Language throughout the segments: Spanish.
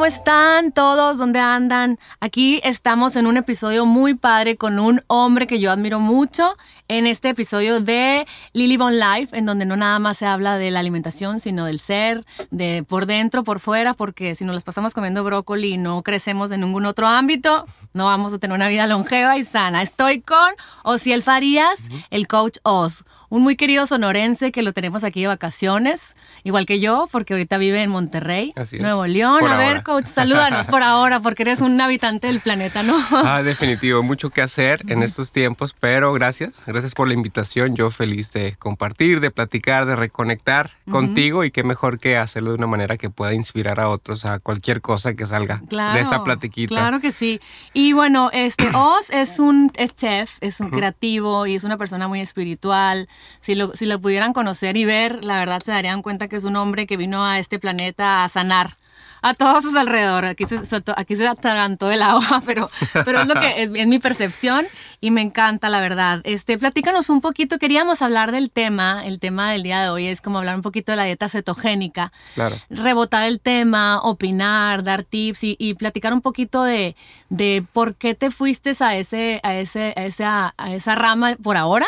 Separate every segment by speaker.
Speaker 1: ¿cómo están todos? ¿Dónde andan? Aquí estamos en un episodio muy padre con un hombre que yo admiro mucho en este episodio de Lily Von Life, en donde no nada más se habla de la alimentación, sino del ser, de por dentro, por fuera, porque si nos las pasamos comiendo brócoli y no crecemos en ningún otro ámbito, no vamos a tener una vida longeva y sana. Estoy con Osiel Farías, el coach Oz un muy querido sonorense que lo tenemos aquí de vacaciones, igual que yo, porque ahorita vive en Monterrey, Nuevo León. a ver, coach, salúdanos por ahora, porque eres un habitante del planeta, ¿no?
Speaker 2: Ah, definitivo, mucho que hacer en estos tiempos, pero gracias, gracias por la invitación. Yo feliz de compartir, de platicar, de reconectar contigo y qué mejor que hacerlo de una manera que pueda inspirar a otros a cualquier cosa que salga de esta platiquita.
Speaker 1: Claro que sí. Y bueno, este Oz es un es chef, es un creativo y es una persona muy espiritual si lo, si lo pudieran conocer y ver, la verdad se darían cuenta que es un hombre que vino a este planeta a sanar a todos sus alrededor. Aquí se, aquí se atragantó el agua, pero, pero es lo que es, mi percepción y me encanta, la verdad. Este, platícanos un poquito, queríamos hablar del tema, el tema del día de hoy es como hablar un poquito de la dieta cetogénica.
Speaker 2: Claro.
Speaker 1: Rebotar el tema, opinar, dar tips y, platicar un poquito de, de, por qué te fuiste a, ese, a, ese, a, esa, a esa rama por ahora.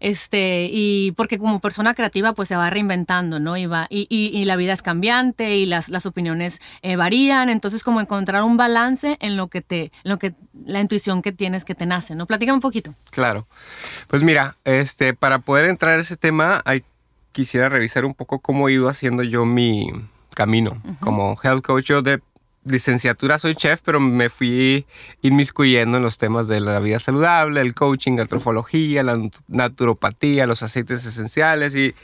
Speaker 1: este, y porque como persona creativa pues se va reinventando, ¿no? Y, va, y, y, la vida es cambiante y las, las opiniones eh, varían, entonces como encontrar un balance en lo que te, lo que, la intuición que tienes que te nace, ¿no? Platícame un poquito.
Speaker 2: Claro. Pues mira, este, para poder entrar a ese tema, hay, quisiera revisar un poco cómo he ido haciendo yo mi camino como health coach. Yo de licenciatura soy chef, pero me fui inmiscuyendo en los temas de la vida saludable, el coaching, la trofología, la naturopatía, los aceites esenciales y,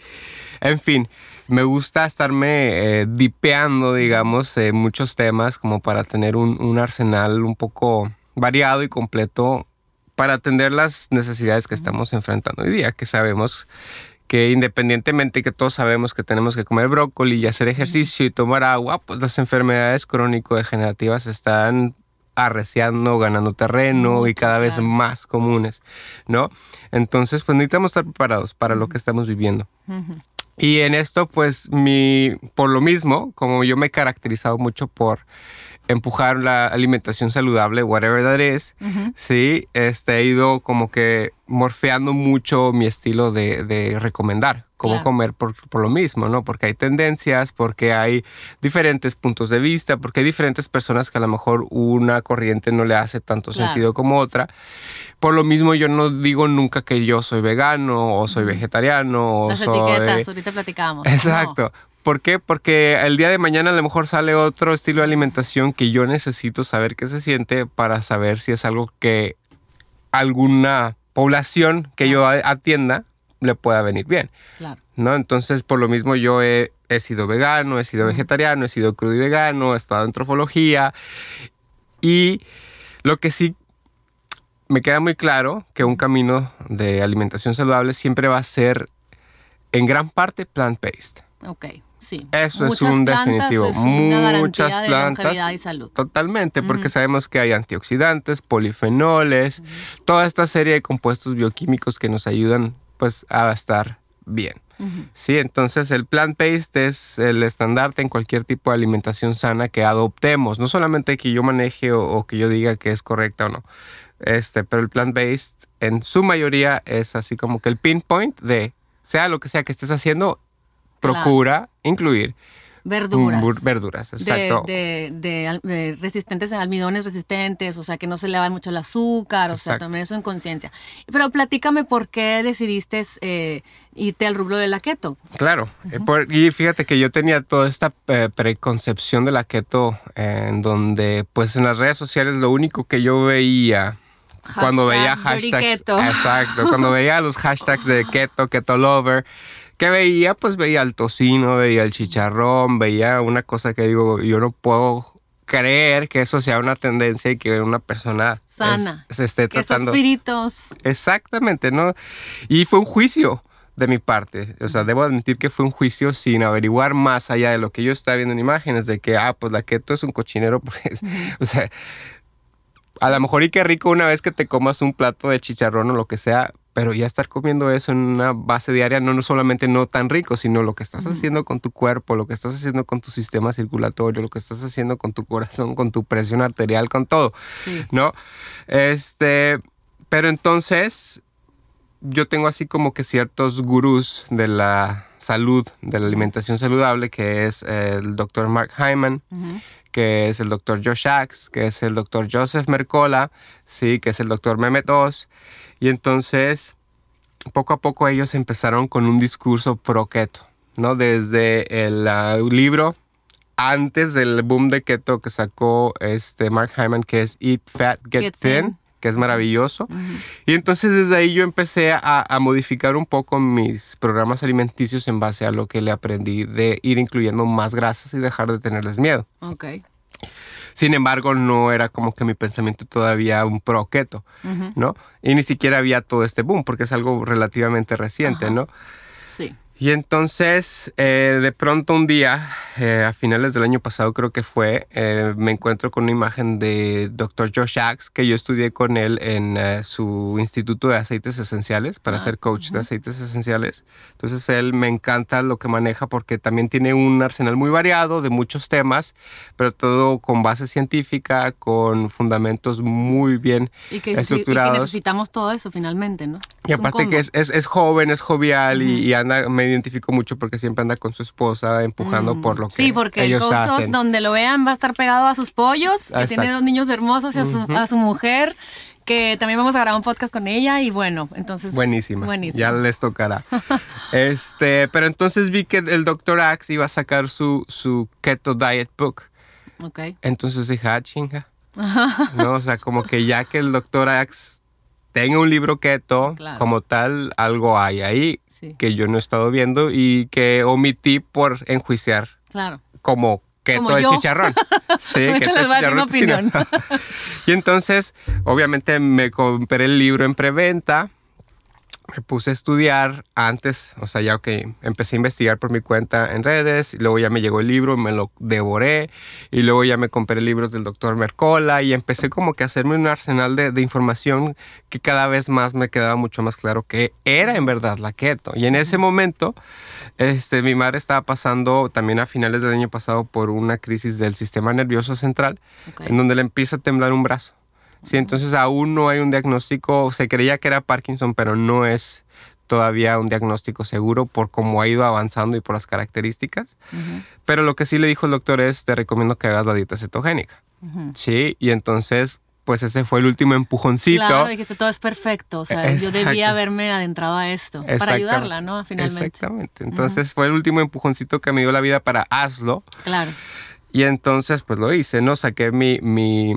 Speaker 2: en fin, me gusta estarme eh, dipeando, digamos, en muchos temas como para tener un, arsenal un poco variado y completo para atender las necesidades que estamos enfrentando hoy día, que sabemos que independientemente que todos sabemos que tenemos que comer brócoli y hacer ejercicio y tomar agua, pues las enfermedades crónico-degenerativas están arreciando, ganando terreno y cada vez más comunes, ¿no? Entonces, pues necesitamos estar preparados para lo que estamos viviendo. Y en esto, pues, mi, por lo mismo, como yo me he caracterizado mucho por empujar la alimentación saludable, whatever that is, sí, este, he ido como que morfeando mucho mi estilo de, de recomendar cómo comer por, por, lo mismo, ¿no? Porque hay tendencias, porque hay diferentes puntos de vista, porque hay diferentes personas que a lo mejor una corriente no le hace tanto sentido como otra. Por lo mismo yo no digo nunca que yo soy vegano o soy vegetariano o
Speaker 1: Las
Speaker 2: soy...
Speaker 1: etiquetas, ahorita platicamos.
Speaker 2: Exacto. ¿Por qué? Porque el día de mañana a lo mejor sale otro estilo de alimentación que yo necesito saber qué se siente para saber si es algo que alguna población que yo atienda le pueda venir bien.
Speaker 1: Claro.
Speaker 2: ¿No? Entonces, por lo mismo yo he, sido vegano, he sido vegetariano, he sido crudo y vegano, he estado en trofología y lo que sí me queda muy claro que un camino de alimentación saludable siempre va a ser en gran parte plant-based.
Speaker 1: Ok, sí.
Speaker 2: Eso es un definitivo.
Speaker 1: Muchas plantas. y salud.
Speaker 2: Totalmente, porque sabemos que hay antioxidantes, polifenoles, toda esta serie de compuestos bioquímicos que nos ayudan pues a estar bien. Sí, entonces el plant-based es el estandarte en cualquier tipo de alimentación sana que adoptemos, no solamente que yo maneje o que yo diga que es correcta o no, este, pero el plant-based en su mayoría es así como que el pinpoint de, sea lo que sea que estés haciendo, procura incluir
Speaker 1: verduras.
Speaker 2: verduras, exacto.
Speaker 1: De, de, resistentes a almidones resistentes, o sea, que no se le va mucho el azúcar, o sea, también eso en conciencia. Pero platícame por qué decidiste eh, irte al rublo de la keto.
Speaker 2: Claro, eh, y fíjate que yo tenía toda esta eh, preconcepción de la keto en donde, pues en las redes sociales lo único que yo veía cuando veía hashtags. Exacto, cuando veía los hashtags de keto, keto lover, que veía, pues veía el tocino, veía el chicharrón, veía una cosa que digo, yo no puedo creer que eso sea una tendencia y que una persona
Speaker 1: sana
Speaker 2: se esté tratando.
Speaker 1: espíritus.
Speaker 2: Exactamente, ¿no? Y fue un juicio de mi parte. O sea, debo admitir que fue un juicio sin averiguar más allá de lo que yo estaba viendo en imágenes, de que, ah, pues la keto es un cochinero, pues, o sea, a lo mejor y qué rico una vez que te comas un plato de chicharrón o lo que sea, pero ya estar comiendo eso en una base diaria, no, no solamente no tan rico, sino lo que estás haciendo con tu cuerpo, lo que estás haciendo con tu sistema circulatorio, lo que estás haciendo con tu corazón, con tu presión arterial, con todo, ¿no? Este, pero entonces yo tengo así como que ciertos gurús de la salud, de la alimentación saludable, que es el doctor Mark Hyman, que es el doctor Josh Axe, que es el doctor Joseph Mercola, sí, que es el doctor Mehmet Oz. Y entonces, poco a poco ellos empezaron con un discurso pro keto, ¿no? Desde el ah, libro antes del boom de keto que sacó este Mark Hyman, que es Eat Fat, Get, thin, que es maravilloso. Y entonces desde ahí yo empecé a, a, modificar un poco mis programas alimenticios en base a lo que le aprendí de ir incluyendo más grasas y dejar de tenerles miedo.
Speaker 1: Ok.
Speaker 2: Sin embargo, no era como que mi pensamiento todavía un pro keto, ¿no? Y ni siquiera había todo este boom, porque es algo relativamente reciente, ¿no?
Speaker 1: Sí.
Speaker 2: Y entonces, eh, de pronto un día, eh, a finales del año pasado creo que fue, eh, me encuentro con una imagen de Dr. Josh Axe, que yo estudié con él en su Instituto de Aceites Esenciales para ah, ser coach de aceites esenciales. Entonces, él me encanta lo que maneja porque también tiene un arsenal muy variado de muchos temas, pero todo con base científica, con fundamentos muy bien
Speaker 1: y que,
Speaker 2: estructurados.
Speaker 1: Y que necesitamos todo eso finalmente, ¿no?
Speaker 2: Y aparte que es, es, es, joven, es jovial y, y anda identifico mucho porque siempre anda con su esposa empujando por lo que
Speaker 1: Sí, porque
Speaker 2: ellos
Speaker 1: el coach
Speaker 2: hacen.
Speaker 1: donde lo vean va a estar pegado a sus pollos, que tiene dos niños hermosos y a su, a su mujer que también vamos a grabar un podcast con ella y bueno, entonces...
Speaker 2: Buenísima. Ya les tocará. este, pero entonces vi que el Dr. Axe iba a sacar su, su Keto Diet Book.
Speaker 1: Ok.
Speaker 2: Entonces dije, ah, chinga. no, o sea, como que ya que el Dr. Axe tenga un libro keto,
Speaker 1: Claro.
Speaker 2: como tal, algo hay ahí que yo no he estado viendo y que omití por enjuiciar
Speaker 1: Claro.
Speaker 2: como keto
Speaker 1: Como
Speaker 2: de
Speaker 1: yo.
Speaker 2: chicharrón. Sí,
Speaker 1: a dar mi opinión.
Speaker 2: y entonces, obviamente, me compré el libro en preventa. Me puse a estudiar antes, o sea, ya que empecé a investigar por mi cuenta en redes, y luego ya me llegó el libro, me lo devoré, y luego ya me compré libros del doctor Mercola, y empecé como que a hacerme un arsenal de, de, información que cada vez más me quedaba mucho más claro que era en verdad la keto. Y en ese momento, este, mi madre estaba pasando también a finales del año pasado por una crisis del sistema nervioso central,
Speaker 1: Okay.
Speaker 2: en donde le empieza a temblar un brazo. Sí, entonces aún no hay un diagnóstico, se creía que era Parkinson, pero no es todavía un diagnóstico seguro por cómo ha ido avanzando y por las características.
Speaker 1: Uh -huh.
Speaker 2: Pero lo que sí le dijo el doctor es, te recomiendo que hagas la dieta cetogénica.
Speaker 1: Uh -huh.
Speaker 2: Sí, y entonces, pues ese fue el último empujoncito.
Speaker 1: Claro, dijiste, todo es perfecto. O sea, yo debía haberme adentrado a esto para ayudarla, ¿no? Finalmente.
Speaker 2: Exactamente. Entonces uh -huh. fue el último empujoncito que me dio la vida para hazlo.
Speaker 1: Claro.
Speaker 2: Y entonces, pues lo hice, ¿no? Saqué mi, mi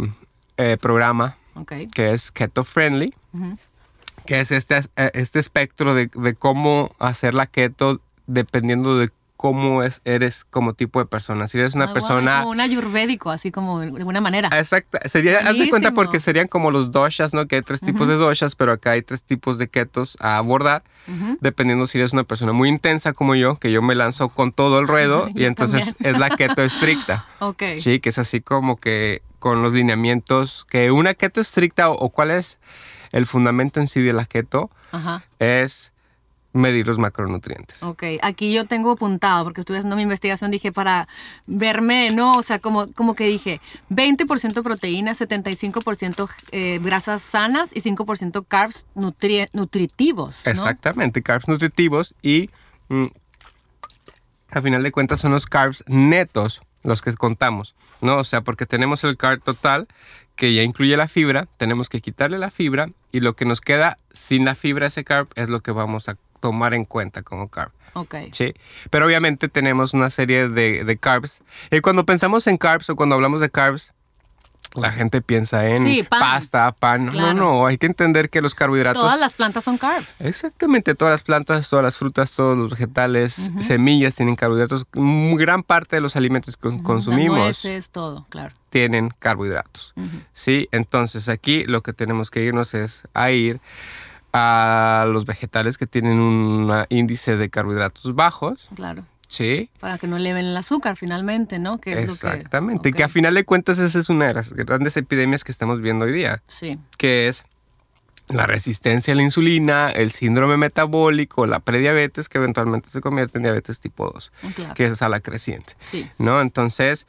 Speaker 2: eh, programa
Speaker 1: okay.
Speaker 2: que es Keto Friendly, uh -huh. que es este, este espectro de, de, cómo hacer la keto dependiendo de cómo es, eres como tipo de persona. Si eres una
Speaker 1: ah,
Speaker 2: persona...
Speaker 1: Como un ayurvédico, así como de alguna manera.
Speaker 2: Exacto. Sería, haz de cuenta porque serían como los doshas, ¿no? Que hay tres tipos uh -huh. de doshas, pero acá hay tres tipos de ketos a abordar, uh -huh. dependiendo si eres una persona muy intensa como yo, que yo me lanzo con todo el ruedo y entonces
Speaker 1: también.
Speaker 2: es la keto estricta.
Speaker 1: ok.
Speaker 2: Sí, que es así como que con los lineamientos, que una keto estricta o, o cuál es el fundamento en sí de la keto,
Speaker 1: Ajá.
Speaker 2: es medir los macronutrientes.
Speaker 1: Ok, aquí yo tengo apuntado, porque estuve haciendo mi investigación, dije para verme, ¿no? O sea, como, como que dije, 20% proteína, 75% eh, grasas sanas y 5% carbs nutri nutritivos. ¿no?
Speaker 2: Exactamente, carbs nutritivos y mm, a final de cuentas son los carbs netos los que contamos, ¿no? O sea, porque tenemos el carb total que ya incluye la fibra, tenemos que quitarle la fibra y lo que nos queda sin la fibra, ese carb, es lo que vamos a tomar en cuenta como carb. Sí. Pero obviamente tenemos una serie de, de carbs. Y cuando pensamos en carbs o cuando hablamos de carbs, la gente piensa en
Speaker 1: sí, pan.
Speaker 2: pasta, pan.
Speaker 1: Claro.
Speaker 2: No, no, hay que entender que los carbohidratos.
Speaker 1: Todas las plantas son carbs.
Speaker 2: Exactamente, todas las plantas, todas las frutas, todos los vegetales, uh -huh. semillas tienen carbohidratos. Gran parte de los alimentos que uh -huh. consumimos.
Speaker 1: Nueces, todo, claro.
Speaker 2: Tienen carbohidratos. Uh -huh. Sí, entonces aquí lo que tenemos que irnos es a ir a los vegetales que tienen un índice de carbohidratos bajos.
Speaker 1: Claro.
Speaker 2: Sí.
Speaker 1: Para que no eleven el azúcar finalmente, ¿no? Que es
Speaker 2: Exactamente.
Speaker 1: Lo que,
Speaker 2: okay. que a final de cuentas esa es una de las grandes epidemias que estamos viendo hoy día.
Speaker 1: Sí.
Speaker 2: Que es la resistencia a la insulina, el síndrome metabólico, la prediabetes que eventualmente se convierte en diabetes tipo 2,
Speaker 1: Claro.
Speaker 2: que es a la creciente,
Speaker 1: Sí.
Speaker 2: ¿no? Entonces,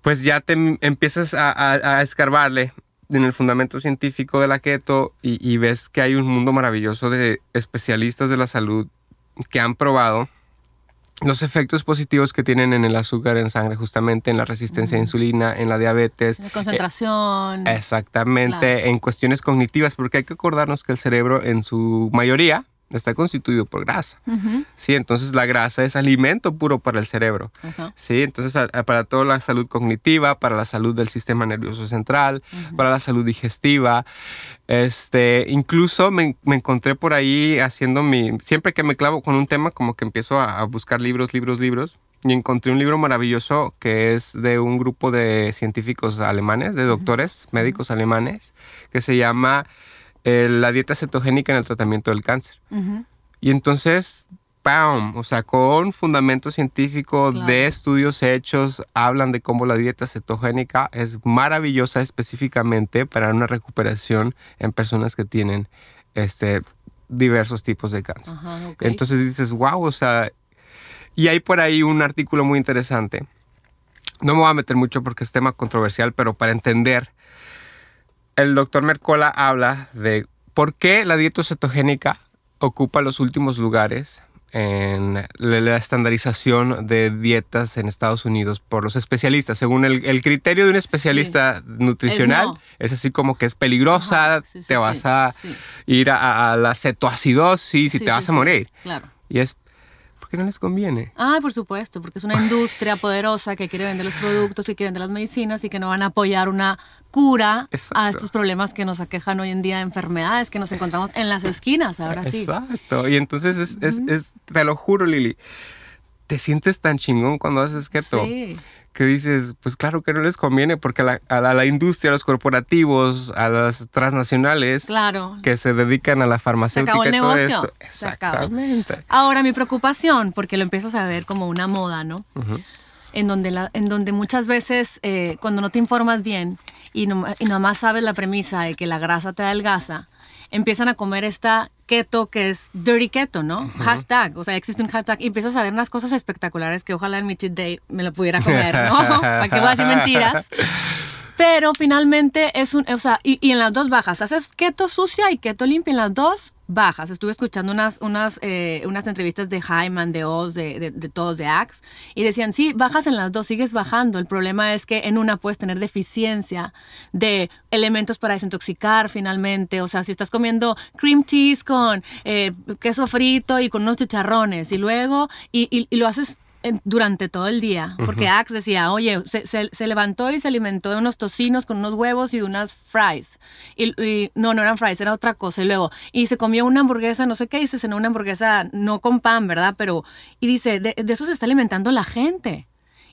Speaker 2: pues ya te em- empiezas a, a- a escarbarle en el fundamento científico de la keto y, y ves que hay un mundo maravilloso de especialistas de la salud que han probado los efectos positivos que tienen en el azúcar en sangre, justamente en la resistencia a insulina, en la diabetes,
Speaker 1: La concentración.
Speaker 2: Exactamente,
Speaker 1: Claro.
Speaker 2: en cuestiones cognitivas, porque hay que acordarnos que el cerebro en su mayoría está constituido por grasa.
Speaker 1: Ujú,
Speaker 2: Sí, entonces la grasa es alimento puro para el cerebro.
Speaker 1: ajá,
Speaker 2: Sí, entonces a- a- para toda la salud cognitiva, para la salud del sistema nervioso central,
Speaker 1: ujú.
Speaker 2: para la salud digestiva. Este, incluso me, me encontré por ahí haciendo mi. Siempre que me clavo con un tema, como que empiezo a, a buscar libros, libros, libros. Y encontré un libro maravilloso que es de un grupo de científicos alemanes, de doctores, médicos alemanes, que se llama eh, La dieta cetogénica en el tratamiento del cáncer. Y entonces, ¡pam! O sea, con fundamento científico
Speaker 1: Claro.
Speaker 2: de estudios hechos, hablan de cómo la dieta cetogénica es maravillosa específicamente para una recuperación en personas que tienen este, diversos tipos de cáncer. Entonces dices, wow, o sea, y hay por ahí un artículo muy interesante. No me voy a meter mucho porque es tema controversial, pero para entender, el doctor Mercola habla de por qué la dieta cetogénica ocupa los últimos lugares en la estandarización de dietas en Estados Unidos por los especialistas. Según el, el criterio de un especialista nutricional,
Speaker 1: no.
Speaker 2: es, así como que es peligrosa,
Speaker 1: Ajá, sí, sí,
Speaker 2: te vas a ir a, a la cetoacidosis y te vas a morir.
Speaker 1: Claro.
Speaker 2: Y es porque no les conviene.
Speaker 1: Ay, por supuesto, porque es una industria poderosa que quiere vender los productos y quiere vender las medicinas y que no van a apoyar una cura
Speaker 2: Exacto.
Speaker 1: a estos problemas que nos aquejan hoy en día, enfermedades que nos encontramos en las esquinas, ahora sí.
Speaker 2: Exacto. Y entonces es, es- es- te lo juro, Lili, te sientes tan chingón cuando haces keto.
Speaker 1: Sí.
Speaker 2: Que dices, pues claro que no les conviene porque a la, a la- a la industria, a los corporativos, a las transnacionales
Speaker 1: Claro.
Speaker 2: que se dedican a la farmacéutica
Speaker 1: acabó el
Speaker 2: y todo
Speaker 1: negocio.
Speaker 2: esto.
Speaker 1: Se acabó.
Speaker 2: Exactamente.
Speaker 1: Ahora, mi preocupación, porque lo empiezas a ver como una moda, ¿no? En donde, la, en donde muchas veces eh, cuando no te informas bien y, no, y nomás sabes la premisa de que la grasa te adelgaza, empiezan a comer esta keto que es dirty keto, ¿no? Hashtag, o sea, existe un hashtag y empiezas a ver unas cosas espectaculares que ojalá en mi cheat day me lo pudiera comer, ¿no? ¿Para qué voy a decir mentiras? Pero finalmente es un, o sea, y, y en las dos bajas, haces keto sucia y keto limpia en las dos bajas. Estuve escuchando unas, unas, eh, unas entrevistas de Hyman, de Oz, de, de, de todos, de Axe, y decían, sí, bajas en las dos, sigues bajando. El problema es que en una puedes tener deficiencia de elementos para desintoxicar finalmente. O sea, si estás comiendo cream cheese con eh, queso frito y con unos chicharrones, y luego, y, y- y lo haces en- durante todo el día. Porque Axe decía, oye, se, se- se levantó y se alimentó de unos tocinos con unos huevos y unas fries. Y, y- no, no eran fries, era otra cosa. Y luego, y se comió una hamburguesa, no sé qué, y se cenó una hamburguesa no con pan, ¿verdad? Pero, y dice, de, de eso se está alimentando la gente.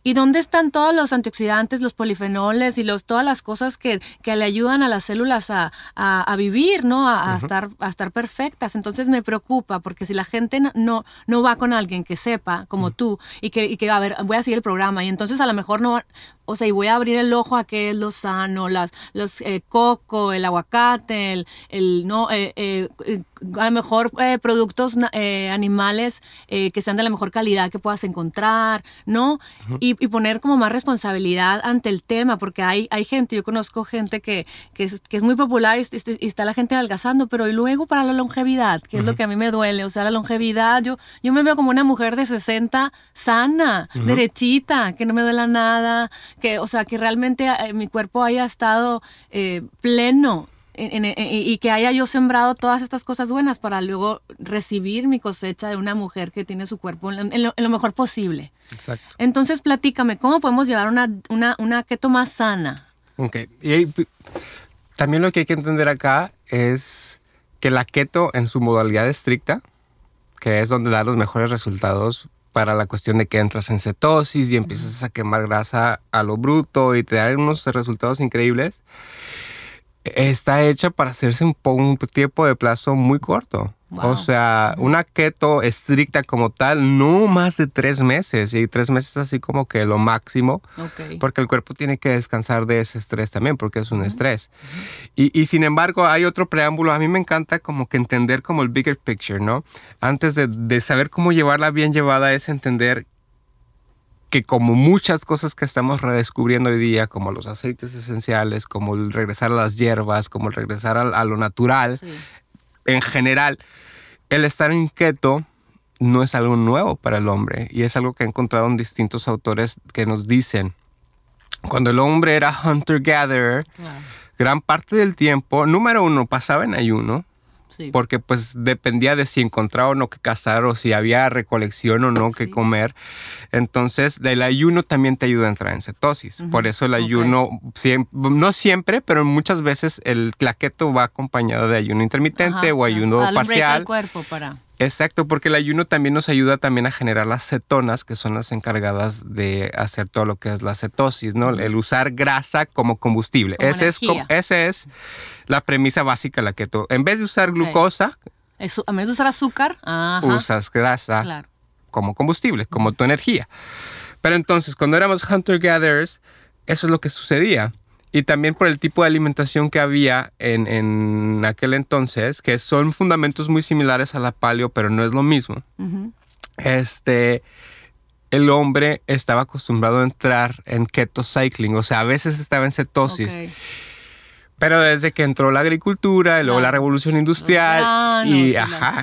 Speaker 1: ¿Y dónde están todos los antioxidantes, los polifenoles y los, todas las cosas que, que le ayudan a las células a, a- a vivir, ¿no? A, a estar, a estar perfectas. Entonces me preocupa porque si la gente no, no, no va con alguien que sepa, como tú, y que, y que, a ver, voy a seguir el programa, y entonces a lo mejor no, o sea, y voy a abrir el ojo a qué es lo sano, las, los eh, coco, el aguacate, el, el no, eh, eh, a lo mejor eh, productos animales que sean de la mejor calidad que puedas encontrar, ¿no? y, y poner como más responsabilidad ante el tema, porque hay, hay gente, yo conozco gente que, que, es, que es muy popular y está la gente adelgazando, pero y luego para la longevidad, que es lo que a mí me duele, o sea, la longevidad, yo, yo me veo como una mujer de 60 sana, derechita, que no me duela nada, que, o sea, que realmente eh, mi cuerpo haya estado eh, pleno. en- en- en- y que haya yo sembrado todas estas cosas buenas para luego recibir mi cosecha de una mujer que tiene su cuerpo en lo- lo- mejor posible.
Speaker 2: Exacto.
Speaker 1: Entonces, platícame, ¿cómo podemos llevar una, una, una keto más sana?
Speaker 2: Ok. Y pi- también lo que hay que entender acá es que la keto en su modalidad estricta, que es donde da los mejores resultados para la cuestión de que entras en cetosis y empiezas a quemar grasa a lo bruto y te dan unos resultados increíbles, está hecha para hacerse un, po- un tiempo de plazo muy corto. O sea, una keto estricta como tal, no más de tres meses. Y tres meses así como que lo máximo. Porque el cuerpo tiene que descansar de ese estrés también, porque es un estrés. y, sin embargo, hay otro preámbulo. A mí me encanta como que entender como el bigger picture, ¿no? Antes de, de saber cómo llevarla bien llevada es entender que como muchas cosas que estamos redescubriendo hoy día, como los aceites esenciales, como el regresar a las hierbas, como el regresar a, lo natural, en general, el estar en keto no es algo nuevo para el hombre y es algo que he encontrado en distintos autores que nos dicen, cuando el hombre era hunter-gatherer, gran parte del tiempo, número uno, pasaba en ayuno, porque pues dependía de si encontraba o no que cazar o si había recolección o no que comer. Entonces, el ayuno también te ayuda a entrar en cetosis. Por eso el ayuno, no siempre, pero muchas veces el claqueto va acompañado de ayuno intermitente o ayuno parcial.
Speaker 1: cuerpo para
Speaker 2: Exacto, porque el ayuno también nos ayuda también a generar las cetonas, que son las encargadas de hacer todo lo que es la cetosis, ¿no? El usar grasa como combustible. ese, es, ese es la premisa básica de la keto. En vez de usar glucosa...
Speaker 1: Eso, en vez de usar azúcar,
Speaker 2: usas grasa como combustible, como tu energía. Pero entonces, cuando éramos hunter-gatherers, eso es lo que sucedía y también por el tipo de alimentación que había en, aquel entonces, que son fundamentos muy similares a la paleo, pero no es lo mismo. Este, el hombre estaba acostumbrado a entrar en keto cycling, o sea, a veces estaba en cetosis. Pero desde que entró la agricultura y luego la revolución industrial y,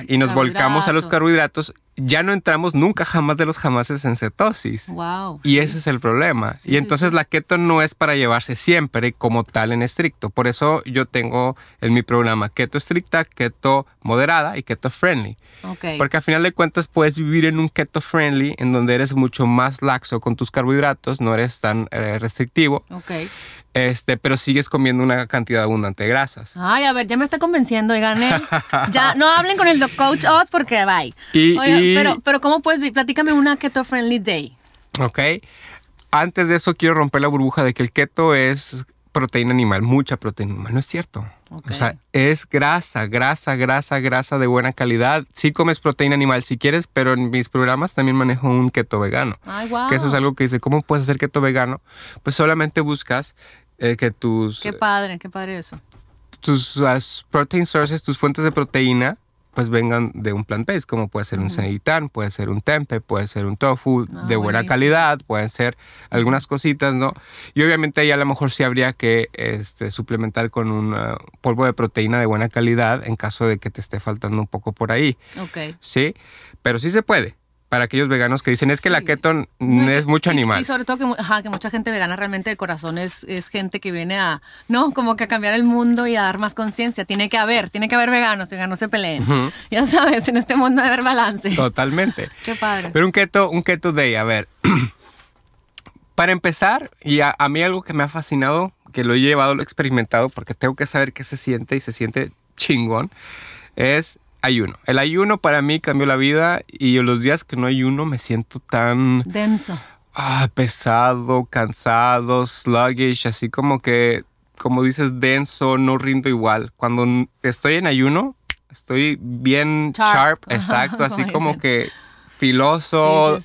Speaker 2: y nos volcamos a los carbohidratos, ya no entramos nunca jamás de los jamases en cetosis.
Speaker 1: Wow.
Speaker 2: Y ese es el problema. y entonces la keto no es para llevarse siempre como tal en estricto. Por eso yo tengo en mi programa keto estricta, keto moderada y keto friendly.
Speaker 1: Okay.
Speaker 2: Porque al final de cuentas puedes vivir en un keto friendly en donde eres mucho más laxo con tus carbohidratos, no eres tan eh, restrictivo.
Speaker 1: Okay.
Speaker 2: Este, pero sigues comiendo una cantidad abundante de grasas.
Speaker 1: Ay, a ver, ya me está convenciendo, oigan, ¿eh? ya no hablen con el coach Oz porque bye.
Speaker 2: Y,
Speaker 1: pero, pero ¿cómo puedes? Platícame una keto friendly day.
Speaker 2: Ok. Antes de eso quiero romper la burbuja de que el keto es proteína animal, mucha proteína animal. No es cierto. O sea, es grasa, grasa, grasa, grasa de buena calidad. Sí comes proteína animal si quieres, pero en mis programas también manejo un keto vegano.
Speaker 1: Ay, wow.
Speaker 2: Que eso es algo que dice, ¿cómo puedes hacer keto vegano? Pues solamente buscas eh, que tus...
Speaker 1: Qué padre, qué padre eso.
Speaker 2: Tus protein sources, tus fuentes de proteína, pues vengan de un plant-based, como puede ser un seitan, puede ser un tempe, puede ser un tofu ah, de buena calidad, pueden ser algunas cositas, ¿no? Y obviamente ahí a lo mejor sí habría que este, suplementar con un uh, polvo de proteína de buena calidad en caso de que te esté faltando un poco por ahí.
Speaker 1: Ok.
Speaker 2: Sí, pero sí se puede para aquellos veganos que dicen es que la keto es mucho animal.
Speaker 1: Y, sobre todo que, que, mucha gente vegana realmente de corazón es, es, gente que viene a, ¿no? Como que a cambiar el mundo y a dar más conciencia. Tiene que haber, tiene que haber veganos, veganos se peleen. Ya sabes, en este mundo debe haber balance.
Speaker 2: Totalmente.
Speaker 1: Qué padre.
Speaker 2: Pero un keto, un keto day, a ver. para empezar, y a, a mí algo que me ha fascinado, que lo he llevado, lo he experimentado, porque tengo que saber qué se siente y se siente chingón, es ayuno. El ayuno para mí cambió la vida y los días que no ayuno me siento tan...
Speaker 1: Denso.
Speaker 2: Ah, pesado, cansado, sluggish, así como que, como dices, denso, no rindo igual. Cuando estoy en ayuno, estoy bien sharp, exacto, así como que filoso,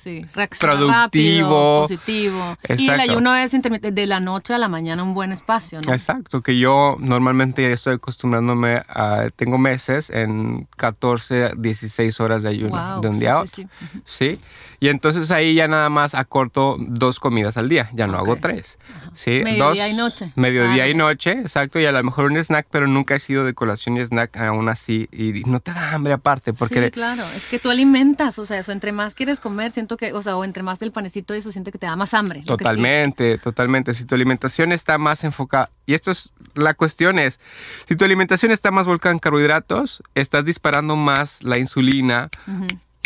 Speaker 2: productivo,
Speaker 1: positivo. Y el ayuno es de la noche a la mañana un buen espacio, ¿no?
Speaker 2: Exacto, que yo normalmente estoy acostumbrándome a, tengo meses en 14, 16 horas de ayuno de un día a otro. Sí, y entonces ahí ya nada más acorto dos comidas al día, ya no hago tres. ¿sí?
Speaker 1: Mediodía y noche.
Speaker 2: Mediodía y noche, exacto, y a lo mejor un snack, pero nunca he sido de colación y snack aún así, y no te da hambre aparte, porque...
Speaker 1: Sí, claro, es que tú alimentas, o sea, eso entre más quieres comer, siento que, o sea, o entre más del panecito, eso siento que te da más hambre.
Speaker 2: Totalmente, totalmente. Si tu alimentación está más enfocada, y esto es, la cuestión es, si tu alimentación está más volcada en carbohidratos, estás disparando más la insulina.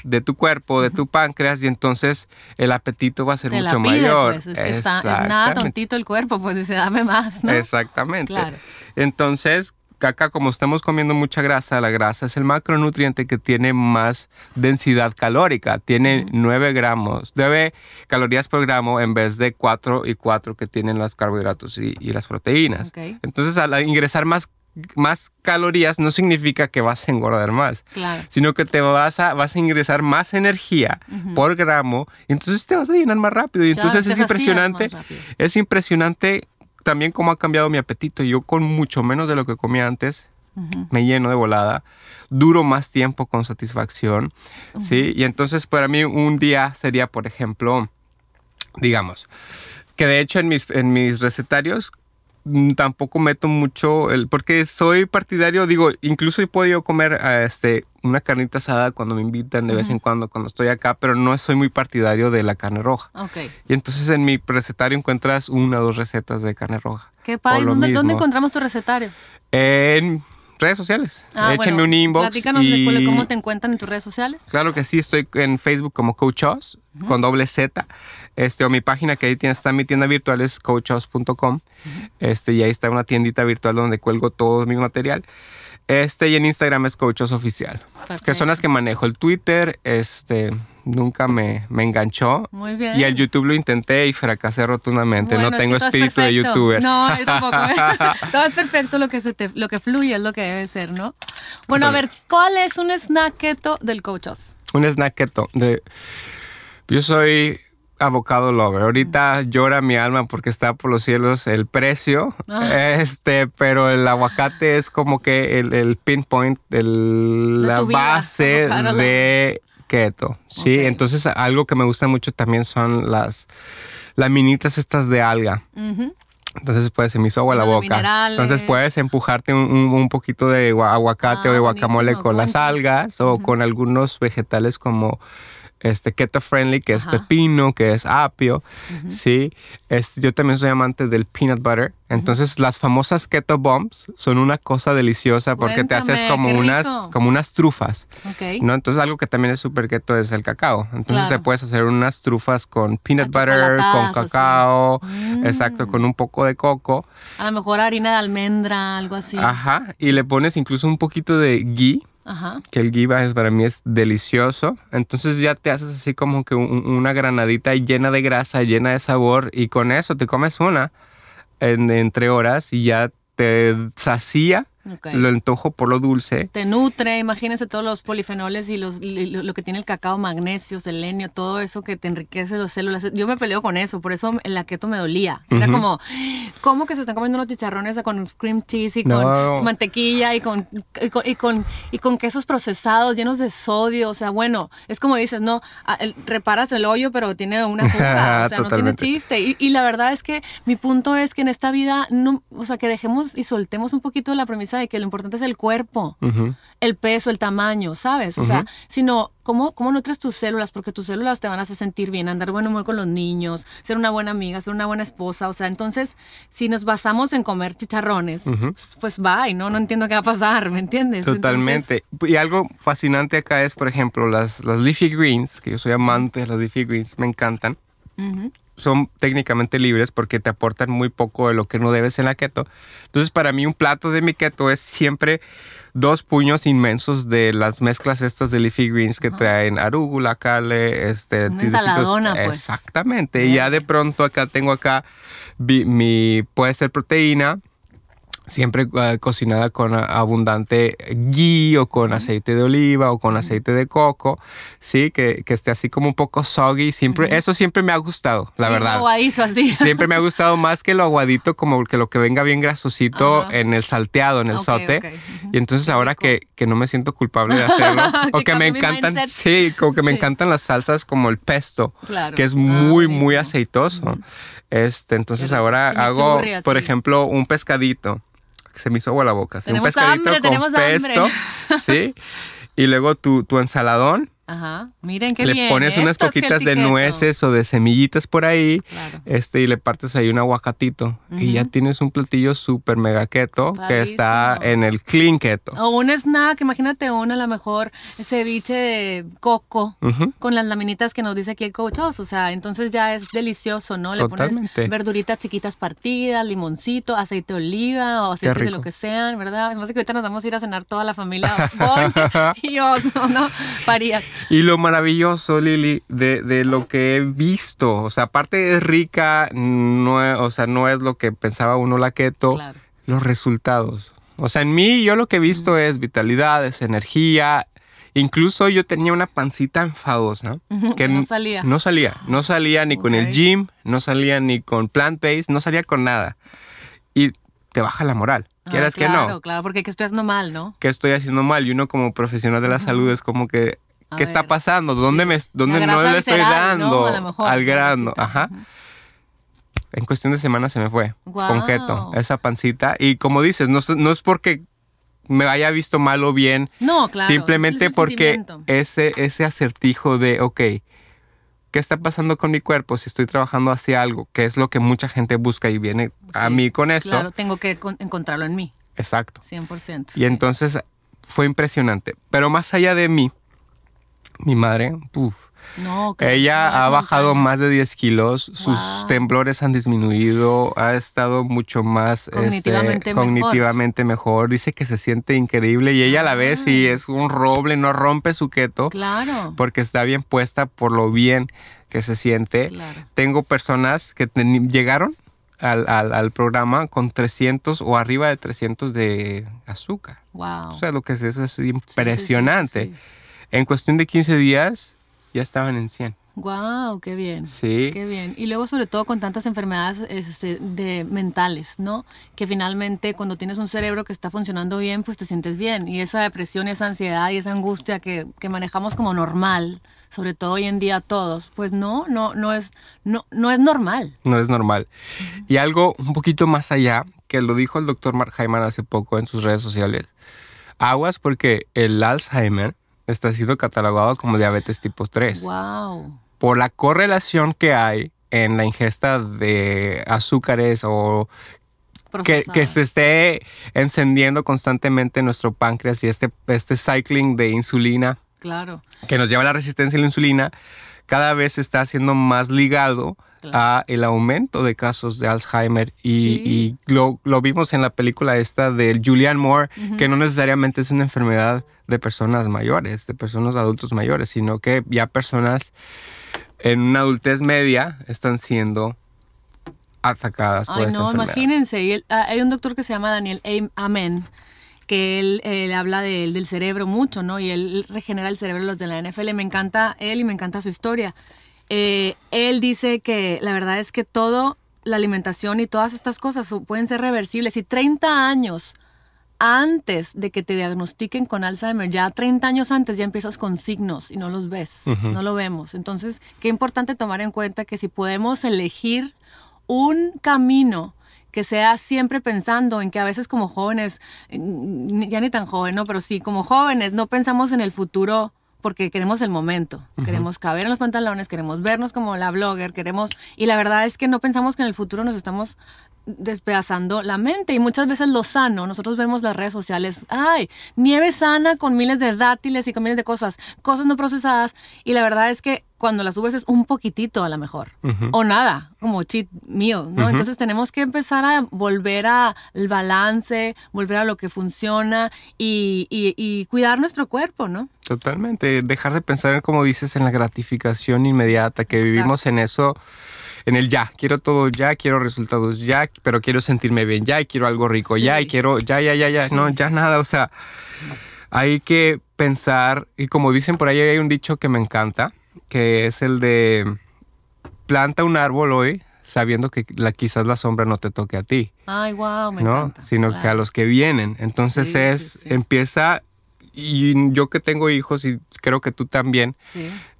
Speaker 2: de tu cuerpo, de tu páncreas, y entonces el apetito va a ser mucho mayor.
Speaker 1: Pues, es que está, nada tontito el cuerpo, pues dice, dame más, ¿no?
Speaker 2: Exactamente. Claro. Entonces, acá como estamos comiendo mucha grasa, la grasa es el macronutriente que tiene más densidad calórica. Tiene 9 gramos, 9 calorías por gramo en vez de 4 y 4 que tienen los carbohidratos y, las proteínas. Entonces al ingresar más más calorías no significa que vas a engordar más,
Speaker 1: Claro.
Speaker 2: sino que te vas a, vas a ingresar más energía por gramo, y entonces te vas a llenar más rápido. Y
Speaker 1: Claro,
Speaker 2: entonces es impresionante, es impresionante también cómo ha cambiado mi apetito. Yo con mucho menos de lo que comía antes, me lleno de volada, duro más tiempo con satisfacción, ¿sí? Y entonces para mí un día sería, por ejemplo, digamos, que de hecho en mis, en mis recetarios tampoco meto mucho el porque soy partidario digo incluso he podido comer eh, este una carnita asada cuando me invitan de vez en cuando cuando estoy acá pero no soy muy partidario de la carne roja
Speaker 1: Ok.
Speaker 2: y entonces en mi recetario encuentras una o dos recetas de carne roja
Speaker 1: Qué padre. ¿Dónde, dónde encontramos tu recetario?
Speaker 2: en redes sociales
Speaker 1: Ah,
Speaker 2: échenme
Speaker 1: bueno,
Speaker 2: un inbox
Speaker 1: Platícanos
Speaker 2: y-
Speaker 1: cómo te encuentran en tus redes sociales.
Speaker 2: Claro que sí, estoy en Facebook como Coach Oz, con doble Z. Este, o mi página que ahí tiene, está mi tienda virtual es coachoz.com. Este, y ahí está una tiendita virtual donde cuelgo todo mi material. Este, y en Instagram es Coach Oz Oficial. Que son las que manejo. El Twitter, este, nunca me, me enganchó.
Speaker 1: Muy bien.
Speaker 2: Y el YouTube lo intenté y fracasé rotundamente.
Speaker 1: Bueno,
Speaker 2: no
Speaker 1: es
Speaker 2: tengo
Speaker 1: que todo es
Speaker 2: espíritu de youtuber.
Speaker 1: No, yo tampoco. todo es perfecto, lo que, se te, lo que fluye es lo que debe ser, ¿no? Bueno, a ver, ¿cuál es un snack keto del Coachos?
Speaker 2: Un snack keto. De, yo soy avocado lover. Ahorita llora mi alma porque está por los cielos el precio.
Speaker 1: Ah.
Speaker 2: Este, pero el aguacate es como que el, el pinpoint, el-
Speaker 1: De
Speaker 2: la
Speaker 1: vida,
Speaker 2: base de keto. Sí, entonces algo que me gusta mucho también son las laminitas estas de alga. Entonces pues se me hizo agua a la
Speaker 1: Uno de
Speaker 2: boca.
Speaker 1: minerales.
Speaker 2: Entonces puedes empujarte un, un- un poquito de gua- aguacate
Speaker 1: Ah,
Speaker 2: o de guacamole
Speaker 1: buenísimo,
Speaker 2: con las algas o con algunos vegetales como este keto friendly que es
Speaker 1: Ajá.
Speaker 2: pepino, que es apio, sí. Este, yo también soy amante del peanut butter. Entonces las famosas keto bombs son una cosa deliciosa porque te haces
Speaker 1: Cuéntame,
Speaker 2: como unas como unas trufas.
Speaker 1: Ok.
Speaker 2: ¿no? Entonces algo que también es súper keto es el cacao. Entonces
Speaker 1: Claro.
Speaker 2: te puedes hacer unas trufas con peanut butter, con cacao,
Speaker 1: Mm.
Speaker 2: exacto, con un poco de coco.
Speaker 1: A lo mejor harina de almendra, algo así.
Speaker 2: Ajá, y le pones incluso un poquito de ghee, Que el ghee para mí es delicioso. Entonces ya te haces así como que un- una granadita llena de grasa, llena de sabor, y con eso te comes una en, horas y ya te sacía Lo antojo por lo dulce.
Speaker 1: Te nutre, imagínense todos los polifenoles y los, lo, lo que tiene el cacao, magnesio, selenio, todo eso que te enriquece las células. Yo me peleo con eso, por eso la keto me dolía. Era como, ¿cómo que se están comiendo unos chicharrones con cream cheese y
Speaker 2: No.
Speaker 1: con mantequilla y con, y con, y con, y con quesos procesados llenos de sodio? O sea, bueno, es como dices, no, a- el- reparas el hoyo, pero tiene una fuga, o sea, no tiene chiste. Y, y la verdad es que mi punto es que en esta vida, no, o sea, que dejemos y soltemos un poquito la premisa de que lo importante es el cuerpo
Speaker 2: Ujú.
Speaker 1: el peso, el tamaño, ¿sabes? O sea,
Speaker 2: Ujú.
Speaker 1: sino cómo, cómo nutres tus células, porque tus células te van a hacer sentir bien, andar buen humor con los niños, ser una buena amiga, ser una buena esposa. O sea, entonces, si nos basamos en comer chicharrones,
Speaker 2: Ujú.
Speaker 1: pues bye, ¿no? No entiendo qué va a pasar, ¿me entiendes?
Speaker 2: Totalmente. Y algo fascinante acá es, por ejemplo, las, las leafy greens, que yo soy amante de las leafy greens, me encantan. Son técnicamente libres porque te aportan muy poco de lo que no debes en la keto. Entonces, para mí, un plato de mi keto es siempre dos puños inmensos de las mezclas estas de leafy greens que traen arúgula, cale, este,
Speaker 1: Una ensaladona, pues.
Speaker 2: Exactamente. Y ya de pronto acá tengo acá mi, puede ser proteína, siempre eh, cocinada con abundante ghee o con aceite de oliva o con aceite de coco, sí, que, que esté así como un poco soggy. Siempre, Eso siempre me ha gustado, la
Speaker 1: sí,
Speaker 2: verdad.
Speaker 1: aguadito así.
Speaker 2: Siempre me ha gustado más que lo aguadito, como que lo que venga bien grasosito en el salteado, en el sote. Y entonces
Speaker 1: Qué
Speaker 2: ahora
Speaker 1: rico.
Speaker 2: que, que no me siento culpable de hacerlo, o
Speaker 1: Que
Speaker 2: que me encantan, sí, como que me encantan las salsas como el pesto,
Speaker 1: Claro.
Speaker 2: que es
Speaker 1: Ah,
Speaker 2: muy, muy aceitoso. Este, entonces ahora hago, por ejemplo, un pescadito, se me hizo agua la boca, sí, un
Speaker 1: Tenemos
Speaker 2: pescadito
Speaker 1: hambre,
Speaker 2: con
Speaker 1: tenemos
Speaker 2: pesto,
Speaker 1: hambre.
Speaker 2: sí, y luego tu, tu ensaladón,
Speaker 1: Ajá. Miren qué
Speaker 2: le
Speaker 1: bien.
Speaker 2: pones unas poquitas de nueces o de semillitas por ahí,
Speaker 1: Claro.
Speaker 2: este, y le partes ahí un aguacatito. Y ya tienes un platillo súper mega keto que está en el clean keto.
Speaker 1: O un snack, imagínate una a lo mejor ceviche de coco con las laminitas que nos dice aquí el coach O sea, entonces ya es delicioso, ¿no? Le
Speaker 2: Totalmente.
Speaker 1: pones verduritas chiquitas partidas, limoncito, aceite de oliva o aceite de lo que sean, ¿verdad? Más que ahorita nos vamos a ir a cenar toda la familia y Oso, ¿no? Parías.
Speaker 2: Y lo maravilloso, Lili, de, de lo que he visto, o sea, aparte es rica, no es, o sea, no es lo que pensaba uno la keto,
Speaker 1: Claro.
Speaker 2: los resultados. O sea, en mí yo lo que he visto es vitalidad, es energía. Incluso yo tenía una pancita enfadosa.
Speaker 1: Que no salía.
Speaker 2: No salía. No salía ni con el gym, no salía ni con plant-based, no salía con nada. Y te baja la moral.
Speaker 1: Ah,
Speaker 2: Quieras que no.
Speaker 1: Claro, claro, porque que estoy haciendo mal, ¿no?
Speaker 2: ¿Qué estoy haciendo mal? Y uno como profesional de la salud es como que, ¿qué está pasando? ¿Dónde, me, dónde no le estoy dando al grano? Ajá. En cuestión de semanas se me fue. Con keto, esa pancita. Y como dices, no, no es porque me haya visto mal o bien.
Speaker 1: No, claro.
Speaker 2: Simplemente porque ese, ese acertijo de, ok, ¿qué está pasando con mi cuerpo si estoy trabajando hacia algo? Que es lo que mucha gente busca y viene a mí con eso.
Speaker 1: Claro, tengo que encontrarlo en mí.
Speaker 2: Exacto.
Speaker 1: 100%.
Speaker 2: Y entonces fue impresionante. Pero más allá de mí, mi madre, uff,
Speaker 1: no,
Speaker 2: Ella ha bajado más de 10 kilos, sus temblores han disminuido, ha estado mucho más
Speaker 1: cognitivamente,
Speaker 2: este, cognitivamente mejor. Dice que se siente increíble y ella la ve y es un roble, no rompe su keto.
Speaker 1: Claro.
Speaker 2: Porque está bien puesta por lo bien que se siente. Tengo personas que llegaron al, al, programa con 300 o arriba de 300 de azúcar.
Speaker 1: Wow.
Speaker 2: O sea, lo que es eso es impresionante. En cuestión de 15 días ya estaban en 100.
Speaker 1: Wow, qué bien.
Speaker 2: Sí.
Speaker 1: Qué bien. Y luego sobre todo con tantas enfermedades este, de mentales, ¿no? Que finalmente cuando tienes un cerebro que está funcionando bien, pues te sientes bien. Y esa depresión esa ansiedad y esa angustia que, que manejamos como normal, sobre todo hoy en día todos, pues no, no, no es, no, no es normal.
Speaker 2: No es normal. Y algo un poquito más allá, que lo dijo el doctor Mark Hyman hace poco en sus redes sociales. Aguas porque el Alzheimer está siendo catalogado como diabetes tipo 3.
Speaker 1: Wow.
Speaker 2: Por la correlación que hay en la ingesta de azúcares o que, que, se esté encendiendo constantemente nuestro páncreas y este, este cycling de insulina.
Speaker 1: Claro.
Speaker 2: Que nos lleva a la resistencia a la insulina, cada vez está siendo más ligado a el aumento de casos de Alzheimer y, lo, vimos en la película esta de Julianne Moore, que no necesariamente es una enfermedad de personas mayores, de personas adultos mayores, sino que ya personas en una adultez media están siendo atacadas por Ay, no,
Speaker 1: imagínense. Ah, hay un doctor que se llama Daniel Amen, que él, habla del cerebro mucho, ¿no? Y él regenera el cerebro de los de la NFL. Me encanta él y me encanta su historia. Eh, él dice que la verdad es que todo, la alimentación y todas estas cosas pueden ser reversibles. Y 30 años antes de que te diagnostiquen con Alzheimer, ya 30 años antes ya empiezas con signos y no los ves, no lo vemos. Entonces, qué importante tomar en cuenta que si podemos elegir un camino que sea siempre pensando en que a veces como jóvenes, ya ni tan joven, ¿no? Pero sí, como jóvenes no pensamos en el futuro porque queremos el momento, queremos caber en los pantalones, queremos vernos como la blogger, queremos... Y la verdad es que no pensamos que en el futuro nos estamos despedazando la mente y muchas veces lo sano, nosotros vemos las redes sociales, ay, nieve sana con miles de dátiles y con miles de cosas, cosas no procesadas y la verdad es que cuando las subes es un poquitito a lo mejor o nada, como cheat meal, ¿no? Entonces tenemos que empezar a volver al balance, volver a lo que funciona y, y, cuidar nuestro cuerpo, ¿no?
Speaker 2: Totalmente, dejar de pensar, como dices, en la gratificación inmediata, que vivimos en eso en el ya. Quiero todo ya, quiero resultados ya, pero quiero sentirme bien ya y quiero algo rico ya y quiero ya, ya, ya, ya. No, ya nada. O sea, hay que pensar, y como dicen por ahí, hay un dicho que me encanta, que es el de planta un árbol hoy sabiendo que la, quizás la sombra no te toque a ti.
Speaker 1: Ay, wow, me
Speaker 2: ¿no? Sino que a los que vienen. Entonces es, empieza, y yo que tengo hijos y creo que tú también,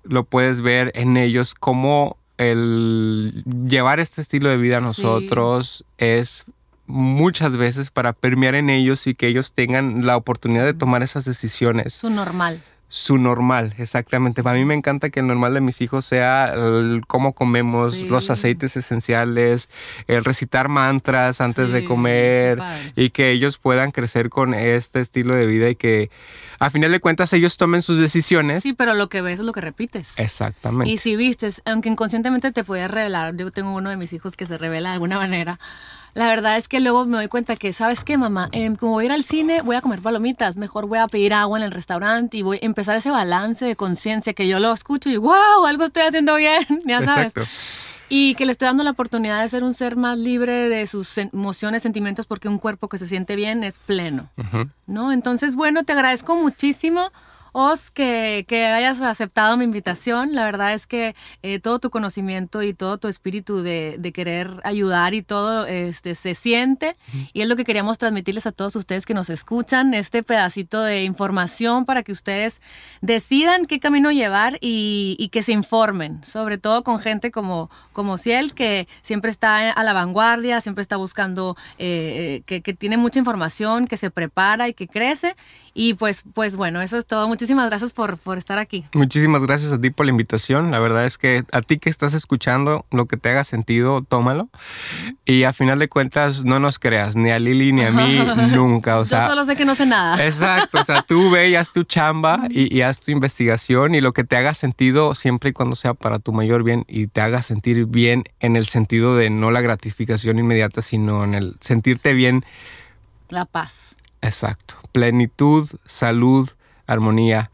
Speaker 2: lo puedes ver en ellos como el llevar este estilo de vida a nosotros es muchas veces para permear en ellos y que ellos tengan la oportunidad de tomar esas decisiones.
Speaker 1: Su normal.
Speaker 2: Su normal, exactamente. Para mí me encanta que el normal de mis hijos sea cómo comemos, los aceites esenciales, el recitar mantras antes de comer y que ellos puedan crecer con este estilo de vida y que a final de cuentas ellos tomen sus decisiones.
Speaker 1: Sí, pero lo que ves es lo que repites.
Speaker 2: Exactamente.
Speaker 1: Y si vistes, aunque inconscientemente te puedes revelar, yo tengo uno de mis hijos que se revela de alguna manera, la verdad es que luego me doy cuenta que, ¿sabes qué, mamá? Em, como voy a ir al cine, voy a comer palomitas, mejor voy a pedir agua en el restaurante y voy a empezar ese balance de conciencia que yo lo escucho y, wow, algo estoy haciendo bien, ya sabes. Exacto. y que le estoy dando la oportunidad de ser un ser más libre de sus emociones, sentimientos, porque un cuerpo que se siente bien es pleno, ¿no? Entonces, bueno, te agradezco muchísimo. Os, que, hayas aceptado mi invitación. La verdad es que eh, todo tu conocimiento y todo tu espíritu de, querer ayudar y todo este, se siente. Y es lo que queríamos transmitirles a todos ustedes que nos escuchan, este pedacito de información para que ustedes decidan qué camino llevar y, que se informen, sobre todo con gente como, como Ciel, que siempre está a la vanguardia, siempre está buscando, eh, eh, que, tiene mucha información, que se prepara y que crece. Y pues, pues bueno, eso es todo. Muchísimas gracias por, por estar aquí.
Speaker 2: Muchísimas gracias a ti por la invitación. La verdad es que a ti que estás escuchando, lo que te haga sentido, tómalo. Y a final de cuentas, no nos creas, ni a Lili ni a mí, nunca. O sea,
Speaker 1: Yo solo sé que no sé nada.
Speaker 2: Exacto. O sea, tú ve y haz tu chamba y, y haz tu investigación y lo que te haga sentido siempre y cuando sea para tu mayor bien y te haga sentir bien en el sentido de no la gratificación inmediata, sino en el sentirte bien.
Speaker 1: La paz.
Speaker 2: Exacto. Plenitud, salud, armonía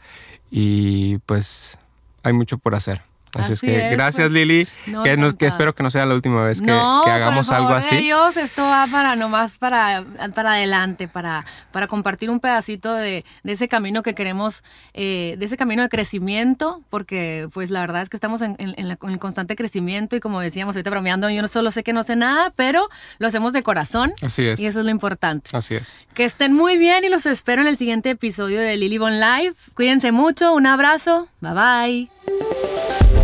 Speaker 2: y pues hay mucho por hacer. Así, es que gracias pues, Lili, que, espero que no sea la última vez que, hagamos algo así.
Speaker 1: Dios, esto va para nomás para, para adelante, para, para compartir un pedacito de, ese camino que queremos, eh, de ese camino de crecimiento, porque pues la verdad es que estamos en, en, el constante crecimiento y como decíamos ahorita bromeando, yo no solo sé que no sé nada, pero lo hacemos de corazón.
Speaker 2: Así es.
Speaker 1: Y eso es lo importante.
Speaker 2: Así es.
Speaker 1: Que estén muy bien y los espero en el siguiente episodio de Lily Bon Live. Cuídense mucho, un abrazo, bye bye.